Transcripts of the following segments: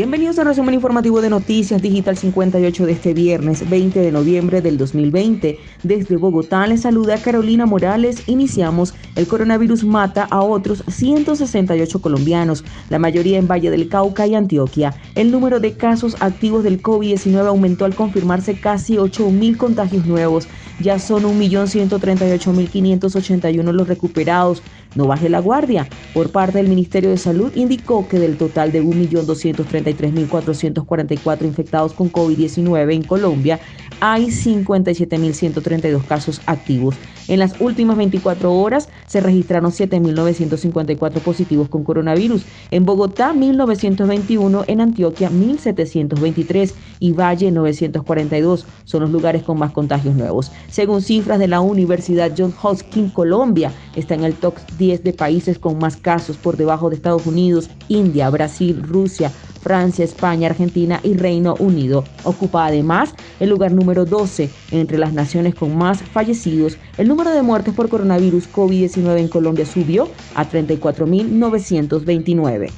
Bienvenidos al resumen informativo de Noticias Digital 58 de este viernes 20 de noviembre del 2020. Desde Bogotá les saluda Carolina Morales. Iniciamos el coronavirus mata a otros 168 colombianos, la mayoría en Valle del Cauca y Antioquia. El número de casos activos del COVID-19 aumentó al confirmarse casi 8.000 contagios nuevos. Ya son 1.138.581 los recuperados. No baje la guardia. Por parte del Ministerio de Salud indicó que del total de 1.233.444 infectados con COVID-19 en Colombia, hay 57.132 casos activos. En las últimas 24 horas se registraron 7.954 positivos con coronavirus. En Bogotá, 1.921, en Antioquia, 1.723 y Valle, 942 son los lugares con más contagios nuevos. Según cifras de la Universidad Johns Hopkins, Colombia está en el top 10 de países con más casos por debajo de Estados Unidos, India, Brasil, Rusia, Francia, España, Argentina y Reino Unido. Ocupa además el lugar número 12 entre las naciones con más fallecidos. El número de muertes por coronavirus COVID-19 en Colombia subió a 34.929.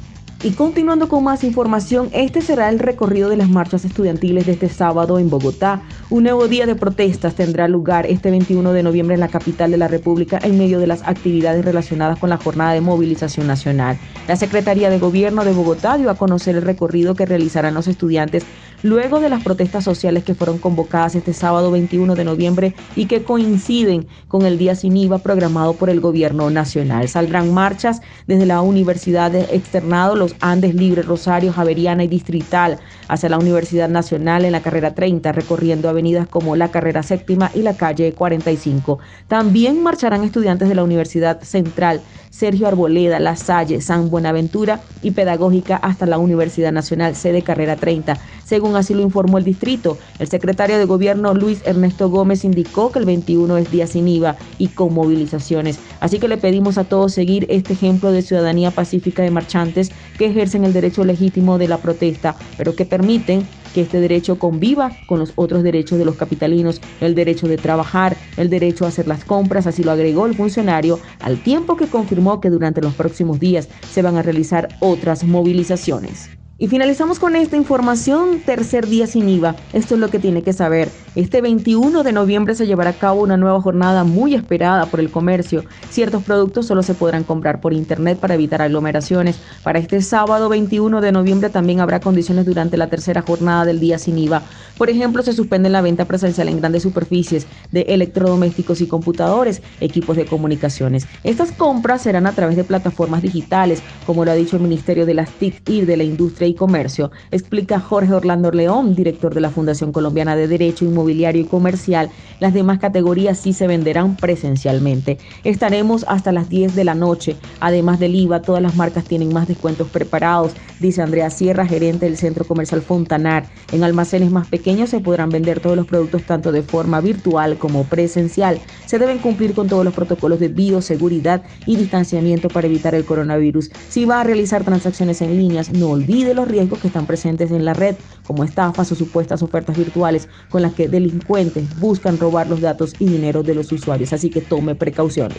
Y continuando con más información, este será el recorrido de las marchas estudiantiles de este sábado en Bogotá. Un nuevo día de protestas tendrá lugar este 21 de noviembre en la capital de la República en medio de las actividades relacionadas con la jornada de movilización nacional. La Secretaría de Gobierno de Bogotá dio a conocer el recorrido que realizarán los estudiantes luego de las protestas sociales que fueron convocadas este sábado 21 de noviembre y que coinciden con el día sin IVA programado por el Gobierno Nacional. Saldrán marchas desde la Universidad de Externado, los Andes Libre, Rosario, Javeriana y Distrital hacia la Universidad Nacional en la carrera 30, recorriendo como la carrera séptima y la calle 45. También marcharán estudiantes de la Universidad Central, Sergio Arboleda, La Salle, San Buenaventura y Pedagógica hasta la Universidad Nacional, sede carrera 30. Según así lo informó el distrito, el secretario de gobierno Luis Ernesto Gómez indicó que el 21 es día sin IVA y con movilizaciones. Así que le pedimos a todos seguir este ejemplo de ciudadanía pacífica de marchantes que ejercen el derecho legítimo de la protesta, pero que permiten que este derecho conviva con los otros derechos de los capitalinos, el derecho de trabajar, el derecho a hacer las compras, así lo agregó el funcionario, al tiempo que confirmó que durante los próximos días se van a realizar otras movilizaciones. Y finalizamos con esta información, tercer día sin IVA. Esto es lo que tiene que saber. Este 21 de noviembre se llevará a cabo una nueva jornada muy esperada por el comercio. Ciertos productos solo se podrán comprar por internet para evitar aglomeraciones. Para este sábado 21 de noviembre también habrá condiciones durante la tercera jornada del día sin IVA. Por ejemplo, se suspende la venta presencial en grandes superficies de electrodomésticos y computadores, equipos de comunicaciones. Estas compras serán a través de plataformas digitales, como lo ha dicho el Ministerio de las TIC y de la Industria y Comercio, explica Jorge Orlando León, director de la Fundación Colombiana de Derecho Inmobiliario y Comercial. Las demás categorías sí se venderán presencialmente. Estaremos hasta las 10 de la noche. Además del IVA, todas las marcas tienen más descuentos preparados, dice Andrea Sierra, gerente del Centro Comercial Fontanar. En almacenes más pequeños se podrán vender todos los productos tanto de forma virtual como presencial. Se deben cumplir con todos los protocolos de bioseguridad y distanciamiento para evitar el coronavirus. Si va a realizar transacciones en líneas, no olvide los riesgos que están presentes en la red, como estafas o supuestas ofertas virtuales con las que delincuentes buscan los datos y dinero de los usuarios. Así que tome precauciones.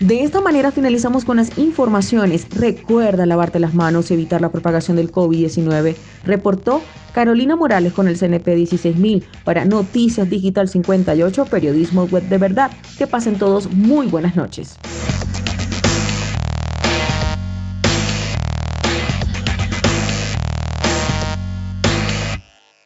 De esta manera finalizamos con las informaciones. Recuerda lavarte las manos y evitar la propagación del COVID-19. Reportó Carolina Morales con el CNP 16000 para Noticias Digital 58, Periodismo Web de Verdad. Que pasen todos muy buenas noches.